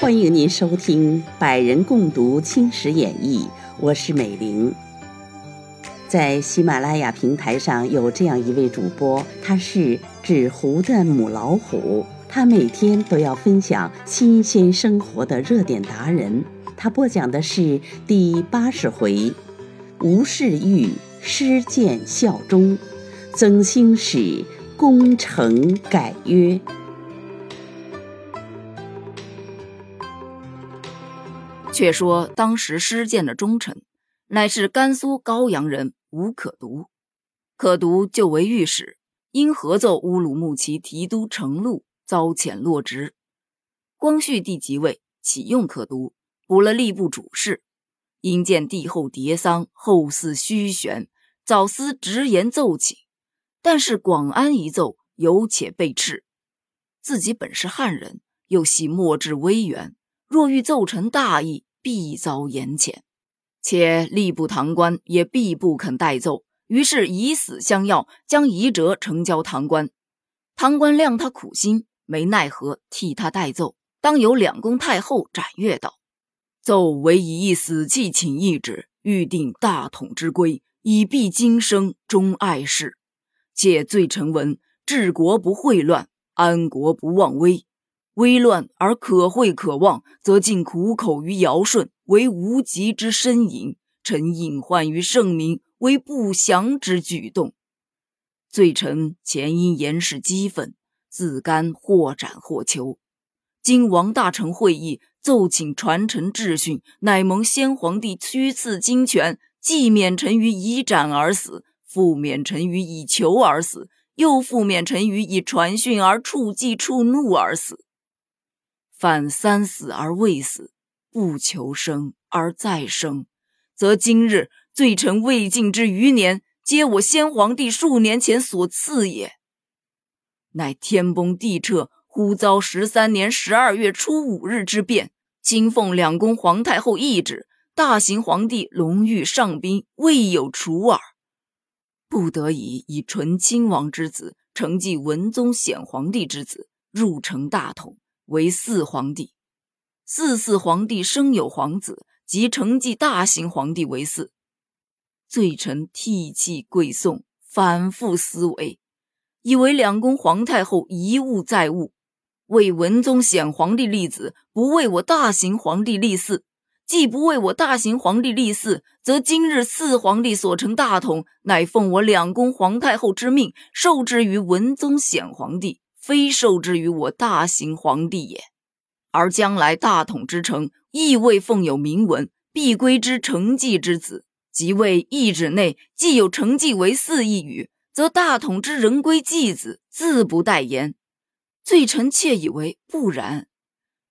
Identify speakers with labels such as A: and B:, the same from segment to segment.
A: 欢迎您收听《百人共读青史演义》，我是美玲。在喜马拉雅平台上有这样一位主播，他是纸糊的母老虎，他每天都要分享新鲜生活的热点达人。他播讲的是第八十回：吴世玉失剑效忠，曾兴使攻城改约。
B: 却说当时施剑的忠臣，乃是甘肃高阳人吴可读。可读就为御史，因合奏乌鲁木齐提督程禄，遭遣落职。光绪帝即位，启用可读，补了吏部主事。因见帝后迭丧，后嗣虚悬，早思直言奏请。但是广安一奏，有且被斥。自己本是汉人，又系墨志威严，若欲奏成大义。必遭严谴，且吏部堂官也必不肯代奏，于是以死相要，将遗折呈交堂官。堂官谅他苦心，没奈何，替他代奏。当有两宫太后斩阅道：“奏唯以一死气请一旨，欲定大统之规，以避今生终爱事。且罪臣闻：治国不讳乱，安国不忘危。”危乱而可惠可望，则尽苦口于尧舜，为无极之呻吟；臣隐患于圣明，为不祥之举动。罪臣前因言事激愤，自甘或斩或囚。今王大臣会议，奏请传承秩训，乃蒙先皇帝屈赐金权，既免臣于以斩而死，复免臣于以求而死，又复免臣于以传讯而触忌触怒而死。犯三死而未死，不求生而再生，则今日罪臣未尽之余年，皆我先皇帝数年前所赐也。乃天崩地彻，忽遭十三年十二月初五日之变，今奉两宫皇太后懿旨，大行皇帝龙御上宾，未有除耳，不得已以纯亲王之子承继文宗显皇帝之子，入承大统。为四皇帝，四四皇帝生有皇子，即承继大行皇帝为嗣。罪臣涕泣跪送，反复思维，以为两宫皇太后一物再物，为文宗显皇帝立子，不为我大行皇帝立嗣。既不为我大行皇帝立嗣，则今日四皇帝所成大统，乃奉我两宫皇太后之命，受之于文宗显皇帝。非受之于我大行皇帝也，而将来大统之成，亦未奉有明文，必归之承继之子。即位懿旨内既有承继为嗣一语，则大统之人归继子，自不待言。罪臣妾以为不然。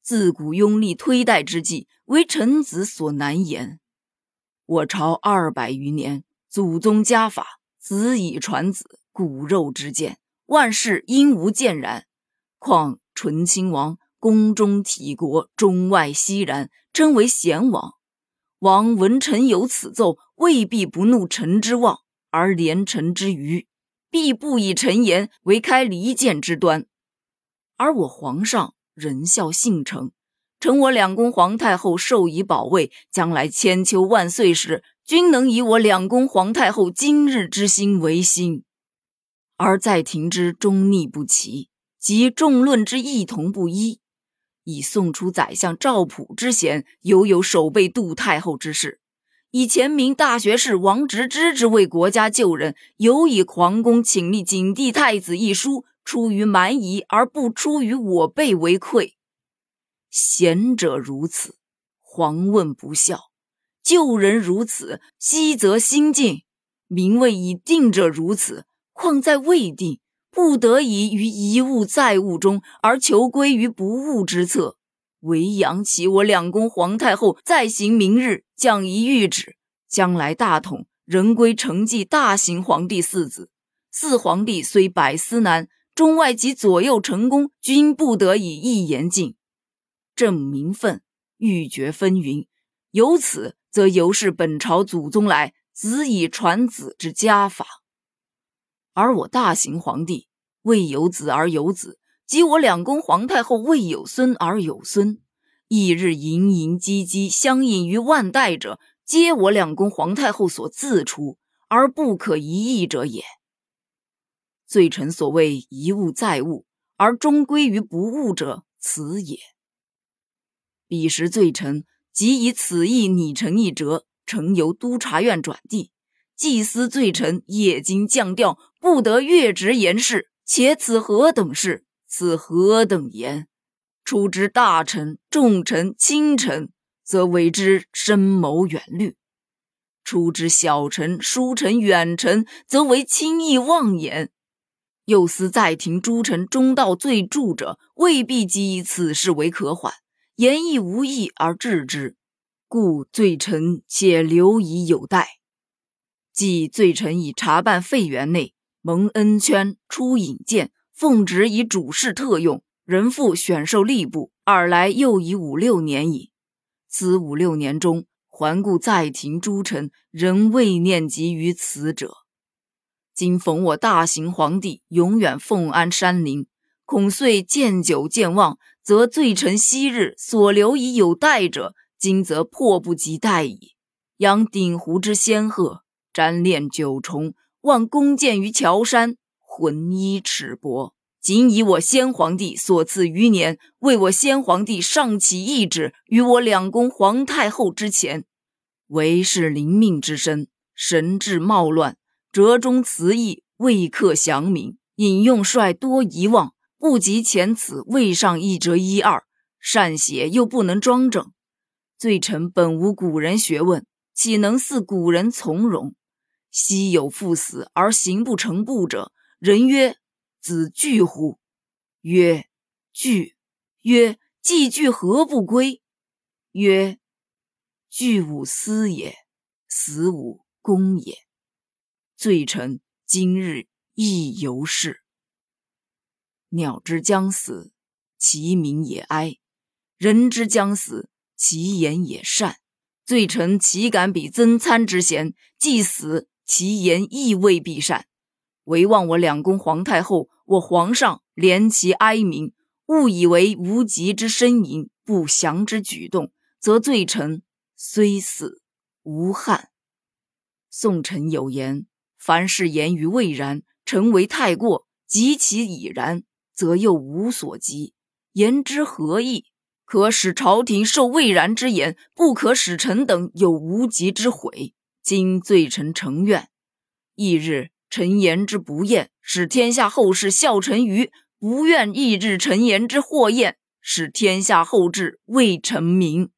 B: 自古拥立推代之计，为臣子所难言。我朝二百余年，祖宗家法，子以传子，骨肉之见。万事应无见然，况纯亲王宫中体国，中外熙然，称为贤王。王闻臣有此奏，未必不怒臣之望，而怜臣之愚，必不以臣言为开离间之端。而我皇上仁孝信诚，承我两宫皇太后授以保卫，将来千秋万岁时，均能以我两宫皇太后今日之心为心。而在庭之中逆不齐，及众论之异同不一，以送出宰相赵普之嫌，犹有守备杜太后之事；以前明大学士王直之之为国家救人，犹以皇宫请立景帝太子一书，出于蛮夷而不出于我辈为愧。贤者如此，皇问不孝；救人如此，昔则心尽；名位已定者如此。况在未定，不得已于一物在物中，而求归于不物之策。唯扬起我两宫皇太后再行明日降一谕旨，将来大统仍归承继大行皇帝四子。四皇帝虽百思难，中外及左右成功，均不得以一言尽。正名分，欲绝纷纭，由此则由是本朝祖宗来子以传子之家法。而我大行皇帝未有子而有子，及我两宫皇太后未有孙而有孙，翌日营营唧唧相引于万代者，皆我两宫皇太后所自出而不可移易者也。罪臣所谓一物再物，而终归于不物者，此也。彼时罪臣即以此意拟成一折，呈由督察院转递。祭司罪臣夜经降调，不得越职言事。且此何等事？此何等言？出之大臣、重臣、轻臣，则为之深谋远虑；出之小臣、疏臣、远臣，则为轻易妄言。又思在庭诸臣中道罪著者，未必即以此事为可缓，言亦无益而治之，故罪臣且留以有待。即罪臣以查办废园内蒙恩圈出引荐，奉旨以主事特用，人复选授吏部。二来又已五六年矣。此五六年中，环顾在庭诸臣，仍未念及于此者。今逢我大行皇帝永远奉安山林，恐遂见久见望，则罪臣昔日所留以有待者，今则迫不及待矣。仰鼎湖之仙鹤。瞻恋九重，望弓箭于桥山，浑衣尺帛。仅以我先皇帝所赐余年，为我先皇帝上启懿旨于我两宫皇太后之前，为是临命之身，神志冒乱，折中词意未克详明，引用率多遗忘，不及前此未上一折一二，善写又不能庄整。罪臣本无古人学问，岂能似古人从容？昔有父死而行不成步者，人曰：“子惧乎？”曰：“惧。”曰：“既惧何不归？”曰：“惧吾思也，死吾功也。”罪臣今日亦犹是。鸟之将死，其鸣也哀；人之将死，其言也善。罪臣岂敢比曾参之贤？既死。其言亦未必善，唯望我两宫皇太后，我皇上怜其哀鸣，误以为无极之呻吟，不祥之举动，则罪臣虽死无憾。宋臣有言：凡事言于未然，臣为太过；及其已然，则又无所及。言之何意？可使朝廷受未然之言，不可使臣等有无极之悔。今罪臣承愿，翌日臣言之不厌，使天下后世笑臣愚；不愿翌日臣言之祸厌，使天下后志为臣明。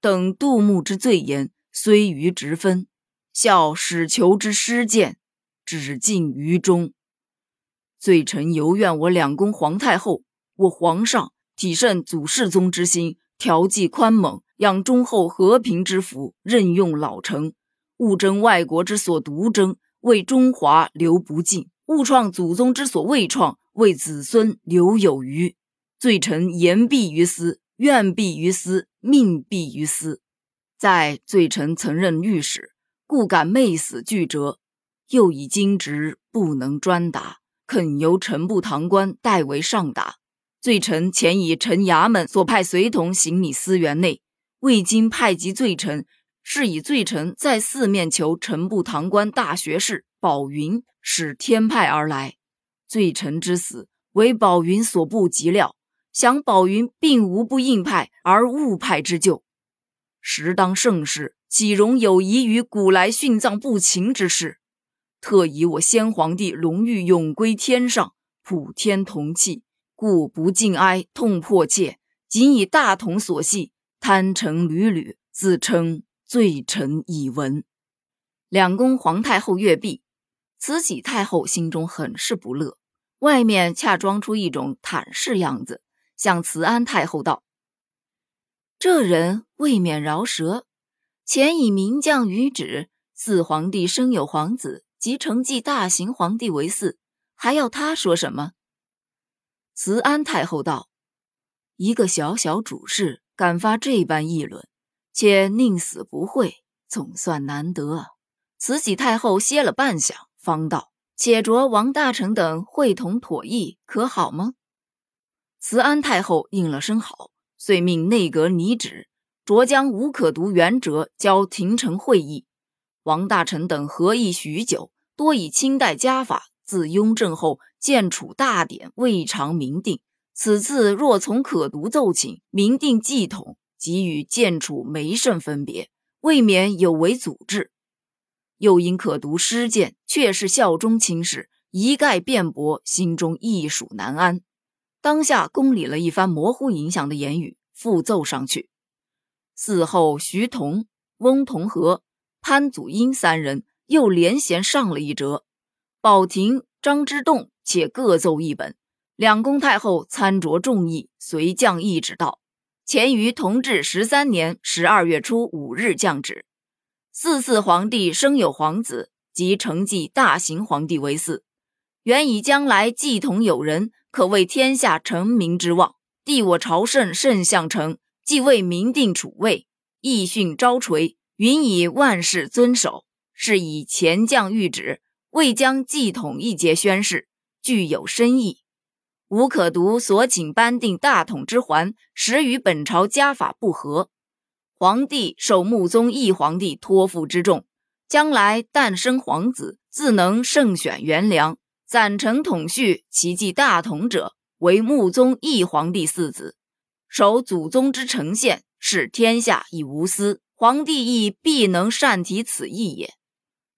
B: 等杜牧之罪言，虽愚直分，笑使求之失见，只尽于忠。罪臣犹愿我两宫皇太后，我皇上体慎祖世宗之心，调剂宽猛，养忠厚和平之福，任用老成。勿争外国之所独争，为中华留不尽；勿创祖宗之所未创，为子孙留有余。罪臣言必于斯，愿必于斯，命必于斯。在罪臣曾任御史，故敢昧死拒折；又以经职不能专达，恳由臣部堂官代为上达。罪臣前以臣衙门所派随同行李司园内，未经派及罪臣。是以罪臣在四面求臣部堂官大学士宝云，使天派而来。罪臣之死，为宝云所不及料。想宝云并无不应派而误派之咎。时当盛世，岂容有疑于古来殉葬不勤之事？特以我先皇帝荣誉永归天上，普天同气，故不尽哀痛迫切，仅以大同所系，贪诚屡屡，自称。罪臣以闻，两宫皇太后阅毕，慈禧太后心中很是不乐，外面恰装出一种坦式样子，向慈安太后道：“这人未免饶舌，前以名将于旨，四皇帝生有皇子，即承继大行皇帝为嗣，还要他说什么？”慈安太后道：“一个小小主事，敢发这般议论。”且宁死不讳，总算难得。慈禧太后歇了半晌，方道：“且着王大臣等会同妥议，可好吗？慈安太后应了声好，遂命内阁拟旨，着将无可读原折交廷臣会议。王大臣等合议许久，多以清代家法，自雍正后建储大典未尝明定。此次若从可读奏请明定祭统，即与建储没甚分别，未免有违祖制。又因可读失谏，却是效忠亲事，一概辩驳，心中亦属难安。当下公理了一番模糊影响的言语，复奏上去。嗣后徐同、翁同龢、潘祖英三人又连衔上了一折，宝亭、张之洞且各奏一本。两宫太后参酌众议，随降懿旨道：前于同治十三年十二月初五日降旨。四四皇帝生有皇子，即承继大行皇帝为嗣。原以将来继统有人，可为天下成民之望。帝我朝圣甚相成，既为明定储位，义训昭垂，允以万世遵守。是以前降谕旨，未将继统一节宣誓，具有深意。吾可读所请颁定大统之环，实与本朝家法不合。皇帝受穆宗义皇帝托付之重，将来诞生皇子，自能胜选元良，暂承统序，其继大统者，为穆宗义皇帝四子，守祖宗之承宪，使天下以无私。皇帝亦必能善提此意也。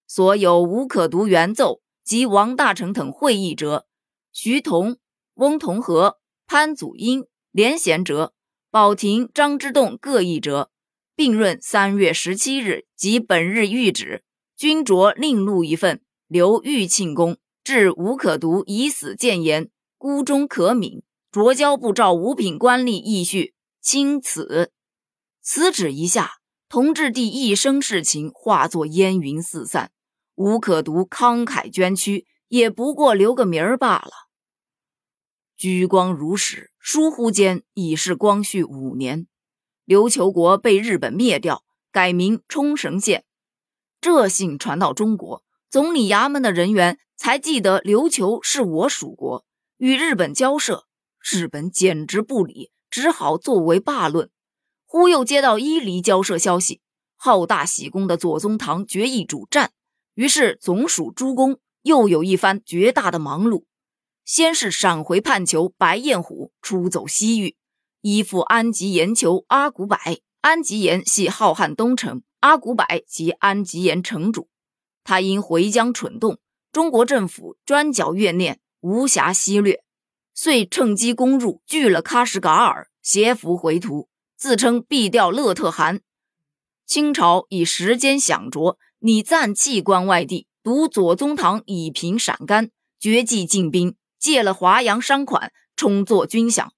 B: 所有无可读原奏及王大成等会议者，徐同、翁同龢、潘祖英连贤哲，宝庭、张之洞各议者。并润三月十七日及本日谕旨，均着另录一份，留玉庆宫，至无可读已死谏言，孤中可悯。着交部照五品官吏议叙，钦此。此旨一下，同治帝一生事情化作烟云四散。无可读慷慨捐躯，也不过留个名儿罢了。居光如史，疏忽间已是光绪五年。琉球国被日本灭掉，改名冲绳县。这信传到中国，总理衙门的人员才记得琉球是我属国，与日本交涉。日本简直不理，只好作为罢论。忽又接到伊犁交涉消息，好大喜功的左宗棠决意主战，于是总署诸公又有一番绝大的忙碌。先是闪回叛囚白彦虎出走西域。依附安吉延求阿古柏，安吉延系浩瀚东城，阿古柏即安吉延城主。他因回疆蠢动，中国政府专剿怨念，无暇西掠，遂趁机攻入，拒了喀什噶尔，携俘回途，自称必调勒特汗。清朝以时间想着，拟暂弃关外地，独左宗棠以平陕甘，绝迹进兵，借了华阳商款，充作军饷。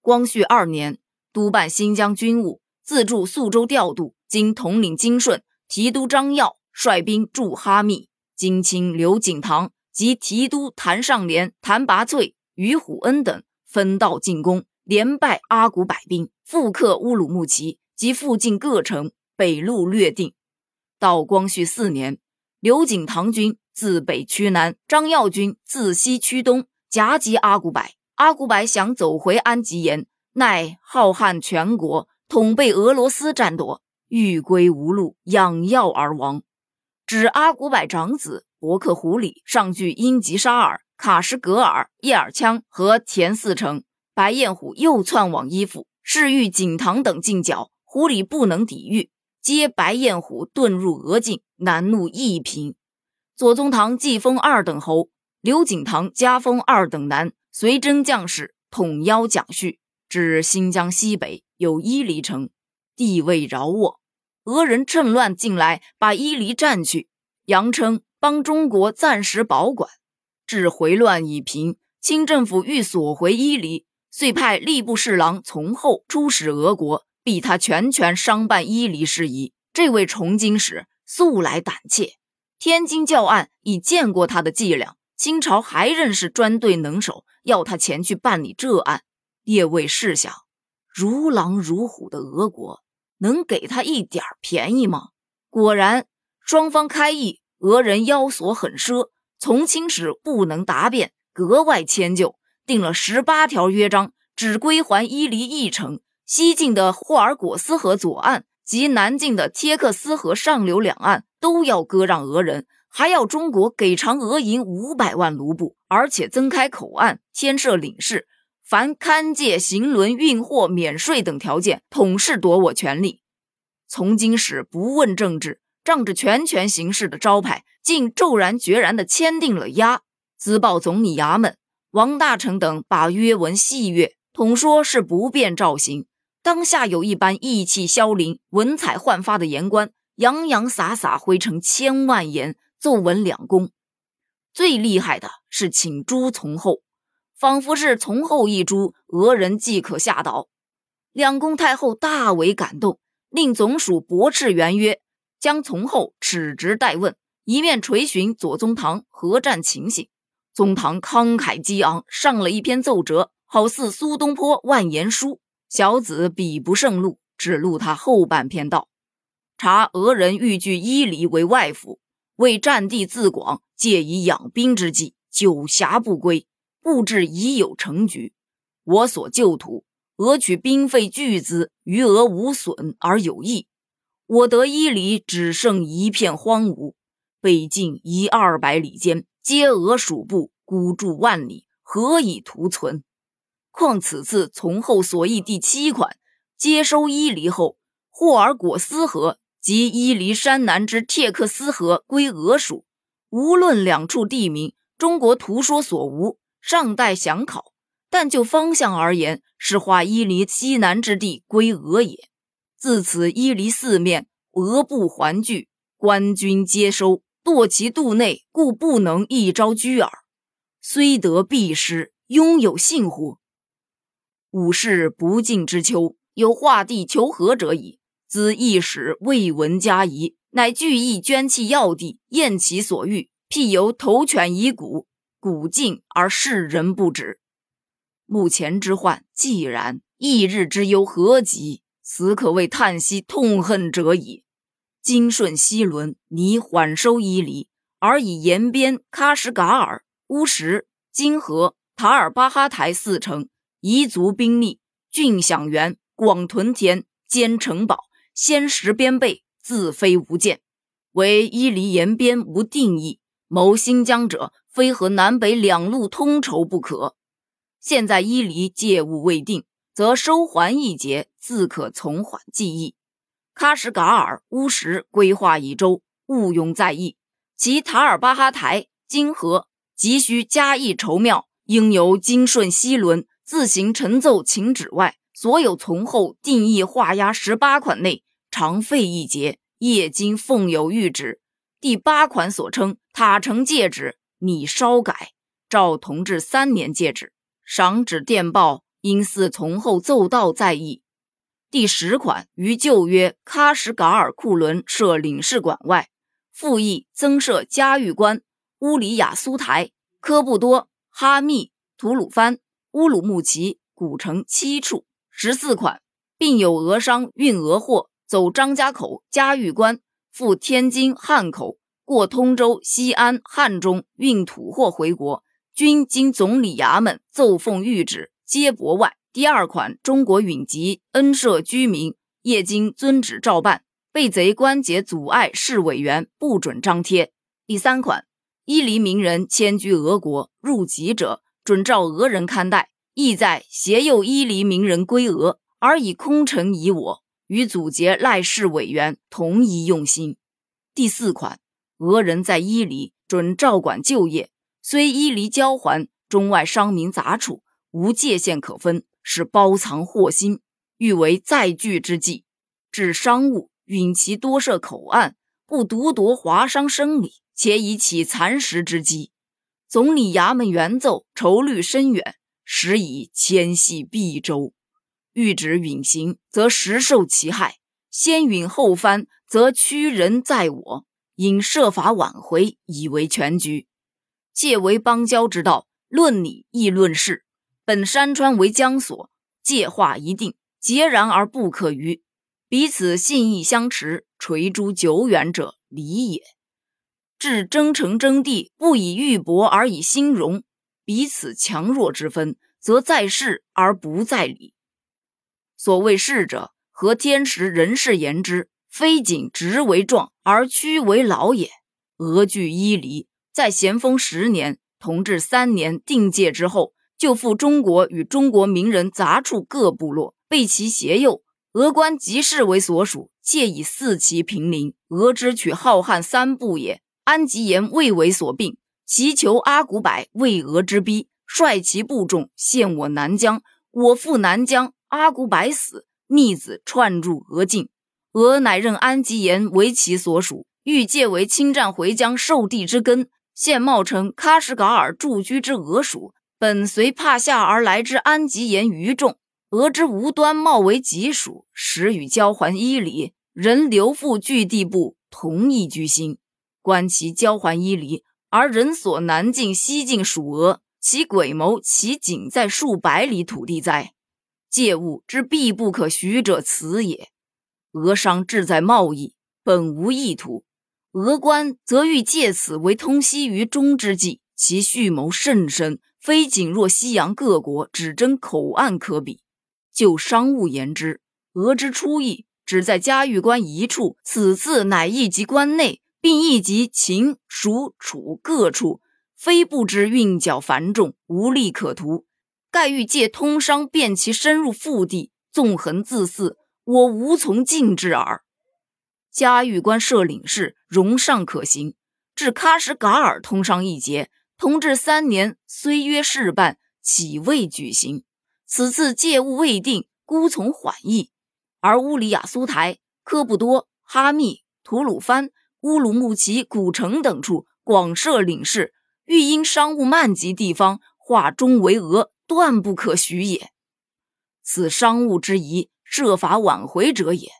B: 光绪二年，督办新疆军务，自驻肃州调度，经统领金顺，提督张耀率兵驻哈密，金清刘景堂及提督谭尚廉、谭拔萃、于虎恩等分道进攻，连败阿古柏兵，复克乌鲁木齐及附近各城，北路略定。到光绪四年，刘景堂军自北驱南，张耀军自西驱东，夹击阿古柏。阿古柏想走回安吉延，奈浩瀚全国统被俄罗斯占夺，欲归无路，养药而亡。指阿古柏长子伯克胡里上据英吉沙尔、卡什格尔、叶尔羌和前四城，白彦虎又窜往依附，誓欲景堂等进剿，胡里不能抵御，皆白彦虎遁入俄境，难怒一平。左宗棠既封二等侯，刘景堂加封二等男。随征将士统邀蒋旭，至新疆西北有伊犁城，地位饶沃。俄人趁乱进来，把伊犁占去，扬称帮中国暂时保管。至回乱已平，清政府欲索回伊犁，遂派吏部侍郎从后出使俄国，逼他全权商办伊犁事宜。这位崇经使素来胆怯，天津教案已见过他的伎俩。清朝还认识专队能手，要他前去办理这案。列位试想，如狼如虎的俄国能给他一点便宜吗？果然，双方开议，俄人腰索很奢，从亲使不能答辩，格外迁就，定了十八条约章，只归还伊犁一城。西晋的霍尔果斯河左岸及南晋的切克斯河上流两岸都要割让俄人，还要中国给偿俄银五百万卢布，而且增开口岸，添设领事，凡勘界、行轮、运货免税等条件，统是夺我权利。从今始不问政治，仗着全权行事的招牌，竟骤然决然地签订了押，自报总理衙门。王大成等把约文细阅，统说是不便照行。当下有一般意气消凌、文采焕发的言官，洋洋洒洒挥成千万言，奏文两宫。最厉害的是请诸从后，仿佛是从后一诛，俄人即可下岛。两宫太后大为感动，令总署驳斥原约，将从后耻直待问，一面垂询左宗棠何战情形。宗棠慷慨激昂，上了一篇奏折，好似苏东坡万言书。小子笔不胜录，只录他后半篇道：查俄人欲据伊犁为外府，为占地自广，借以养兵之计，久辖不归，布置已有成局。我所旧土，俄取兵费巨资，余额无损而有益。我得伊犁只剩一片荒芜，北境一二百里间，皆俄属部，孤注万里，何以图存？况此次从后所议第七款，接收伊犁后，霍尔果斯河及伊犁山南之铁克斯河归俄属。无论两处地名，中国图说所无，尚待详考。但就方向而言，是划伊犁西南之地归俄也。自此伊犁四面，俄部环聚，官军接收，堕其肚内，故不能一朝居耳。虽得必失，拥有幸乎？武士不敬之秋，有画地求和者矣。兹一史未闻加疑，乃具意捐弃要地，验其所欲，譬犹投犬以骨，古尽而世人不止。目前之患既然，翌日之忧何及？此可谓叹息痛恨者矣。今顺西伦，拟缓收伊犁，而以延边、喀什噶尔、乌什、金河、塔尔巴哈台四城。彝族兵力，郡享园，广屯田，兼城堡，先实边备，自非无间。唯伊犁延边无定义，谋新疆者，非和南北两路通筹不可。现在伊犁借务未定，则收还一节，自可从缓计议。喀什噶尔、乌什规划已周，毋庸在意。其塔尔巴哈台、金河急需加以筹妙，应由金顺西伦。自行陈奏请旨外，所有从后定义画押十八款内，常废一节。业经奉有谕旨，第八款所称塔城戒指，拟稍改，照同治三年戒指。赏旨电报应似从后奏道在意。第十款于旧约喀什噶尔库伦设领事馆外，复议增设嘉峪关、乌里雅苏台、科布多、哈密、吐鲁番。乌鲁木齐古城七处十四款，并有俄商运俄货走张家口、嘉峪关，赴天津、汉口，过通州、西安、汉中运土货回国，均经总理衙门奏奉谕旨，皆驳外。第二款，中国允吉恩赦居民，业经遵旨照办，被贼关节阻碍，市委员不准张贴。第三款，伊犁名人迁居俄国入籍者。准照俄人看待，意在携诱伊犁名人归俄，而以空城以我与阻截赖氏委员同一用心。第四款，俄人在伊犁准照管就业，虽伊犁交还，中外商民杂处无界限可分，是包藏祸心，欲为再聚之计。致商务允其多设口岸，不独夺华商生理，且以起蚕食之机。总理衙门原奏，筹虑深远，实以牵系必周。欲止允行，则实受其害；先允后藩，则屈人在我。应设法挽回，以为全局。借为邦交之道，论理亦论事。本山川为江所，界划一定，截然而不可逾。彼此信义相持，垂诸久远者，理也。至争城争地，不以玉帛而以兴荣，彼此强弱之分，则在势而不在理。所谓势者，和天时人事言之，非仅直为壮而屈为老也。俄据伊犁，在咸丰十年（同治三年）定界之后，就赴中国与中国名人杂处各部落，被其胁诱。俄官即视为所属，借以四其平陵。俄之取浩瀚三部也。安吉延未为所病，祈求阿古柏为俄之逼，率其部众陷我南疆。我赴南疆，阿古柏死，逆子窜入俄境。俄乃任安吉延为其所属，欲借为侵占回疆受地之根。现冒称喀什噶尔驻居之俄属，本随帕夏而来之安吉言于众。俄之无端冒为己属，时与交还伊犁，人留附据地部，同一居心。观其交还伊犁，而人所南进西进属俄，其诡谋其仅在数百里土地哉？借物之必不可许者，此也。俄商志在贸易，本无意图；俄官则欲借此为通西于中之计，其蓄谋甚深，非仅若西洋各国只争口岸可比。就商务言之，俄之初意只在嘉峪关一处，此次乃一及关内。并亦及秦、蜀、楚各处，非不知运脚繁重，无利可图。盖欲借通商，便其深入腹地，纵横自肆，我无从禁制耳。嘉峪关设领事，容尚可行。至喀什噶尔通商一节，同治三年，虽约事办，岂未举行？此次借物未定，孤从缓意。而乌里雅苏台、科布多、哈密、吐鲁番。乌鲁木齐、古城等处广设领事，欲因商务漫及地方，化中为俄，断不可许也。此商务之宜，设法挽回者也。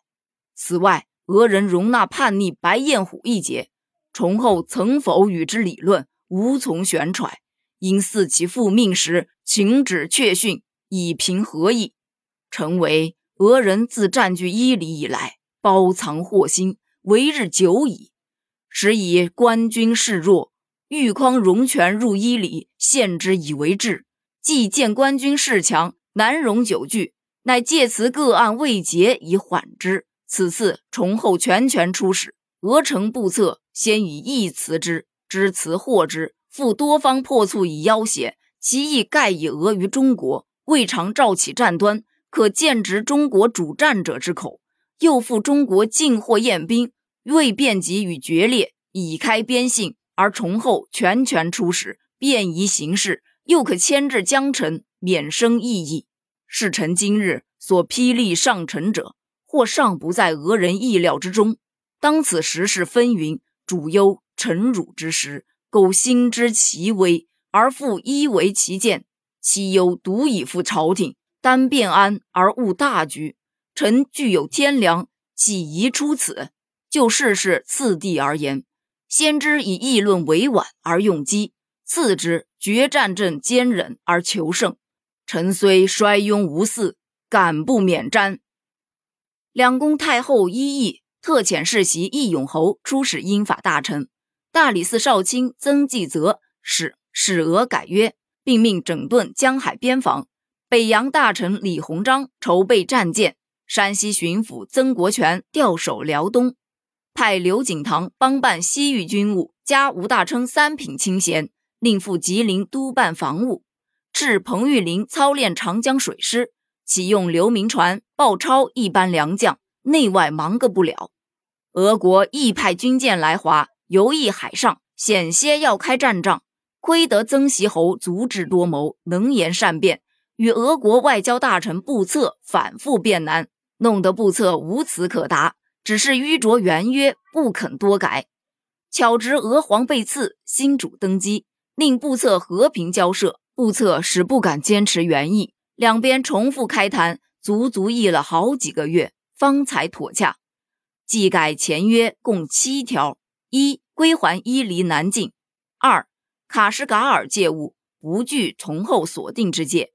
B: 此外，俄人容纳叛逆白彦虎一节，崇后曾否与之理论，无从悬揣。因似其复命时，请旨确训，以平和议。成为俄人自占据伊犁以来，包藏祸心，为日久矣。时以官军势弱，玉匡荣权入伊犁，献之以为治。既见官军势强，难容久拒，乃借此个案未结以缓之。此次崇后全权出使，俄城部策先以义辞之，知此获之，复多方破促以要挟，其意盖以俄于中国，未尝召起战端，可见直中国主战者之口。又复中国进货验兵。未便及与决裂，已开边信，而崇后全权出使，便宜行事，又可牵制江臣，免生异议。是臣今日所霹雳上臣者，或尚不在俄人意料之中。当此时事纷纭，主忧臣辱之时，苟心知其危，而复依为其见，其忧独以负朝廷，单便安而误大局。臣具有天良，岂宜出此？就事事次第而言，先知以议论委婉而用机，次之决战阵坚忍而求胜。臣虽衰庸无嗣，敢不免瞻。两宫太后一议，特遣世袭义勇侯出使英法大臣。大理寺少卿曾纪泽使使俄改约，并命整顿江海边防。北洋大臣李鸿章筹备战舰。山西巡抚曾国荃调守辽东。派刘景堂帮办西域军务，加吴大称三品清闲，另赴吉林督办防务。敕彭玉麟操练长江水师，启用刘铭传、鲍超一班良将，内外忙个不了。俄国亦派军舰来华，游弋海上，险些要开战仗。亏得曾袭侯足智多谋，能言善辩，与俄国外交大臣布策反复辩难，弄得布策无词可答。只是迂着原约，不肯多改。巧值娥皇被刺，新主登基，令布策和平交涉。布策始不敢坚持原意，两边重复开谈，足足议了好几个月，方才妥洽。既改前约共七条：一、归还伊犁南境；二、卡什噶尔借物不据从后所定之界；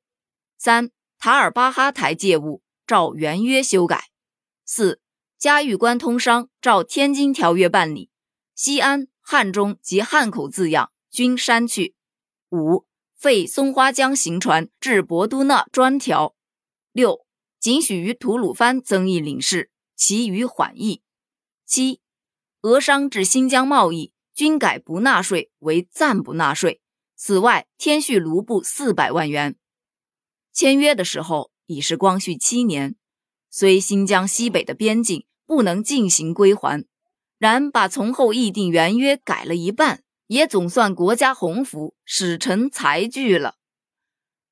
B: 三、塔尔巴哈台借物照原约修改；四。嘉峪关通商照天津条约办理，西安、汉中及汉口字样均删去。五、废松花江行船至博都那专条。六、仅许于吐鲁番增议领事，其余缓议。七、俄商至新疆贸易均改不纳税为暂不纳税。此外，添续卢布四百万元。签约的时候已是光绪七年，虽新疆西北的边境不能进行归还，然把从后议定原约改了一半。也总算国家鸿福，使臣才聚了。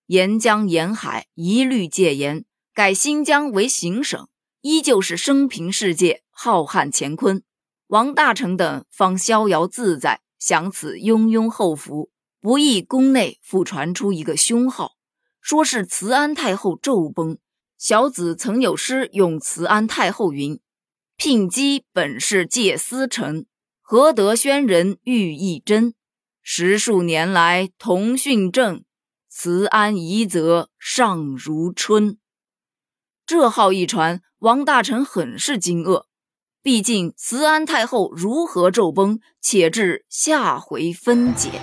B: 沿江沿海一律戒严，改新疆为行省，依旧是生平世界，浩瀚乾坤。王大成等方逍遥自在，享此雍雍后福。不意宫内复传出一个凶号，说是慈安太后骤崩。小子曾有诗咏慈安太后云：“聘姬本是借私臣。”何得宣人欲一真？十数年来同训政，慈安遗则尚如春。这号一传，王大臣很是惊愕。毕竟慈安太后如何骤崩，且至下回分解。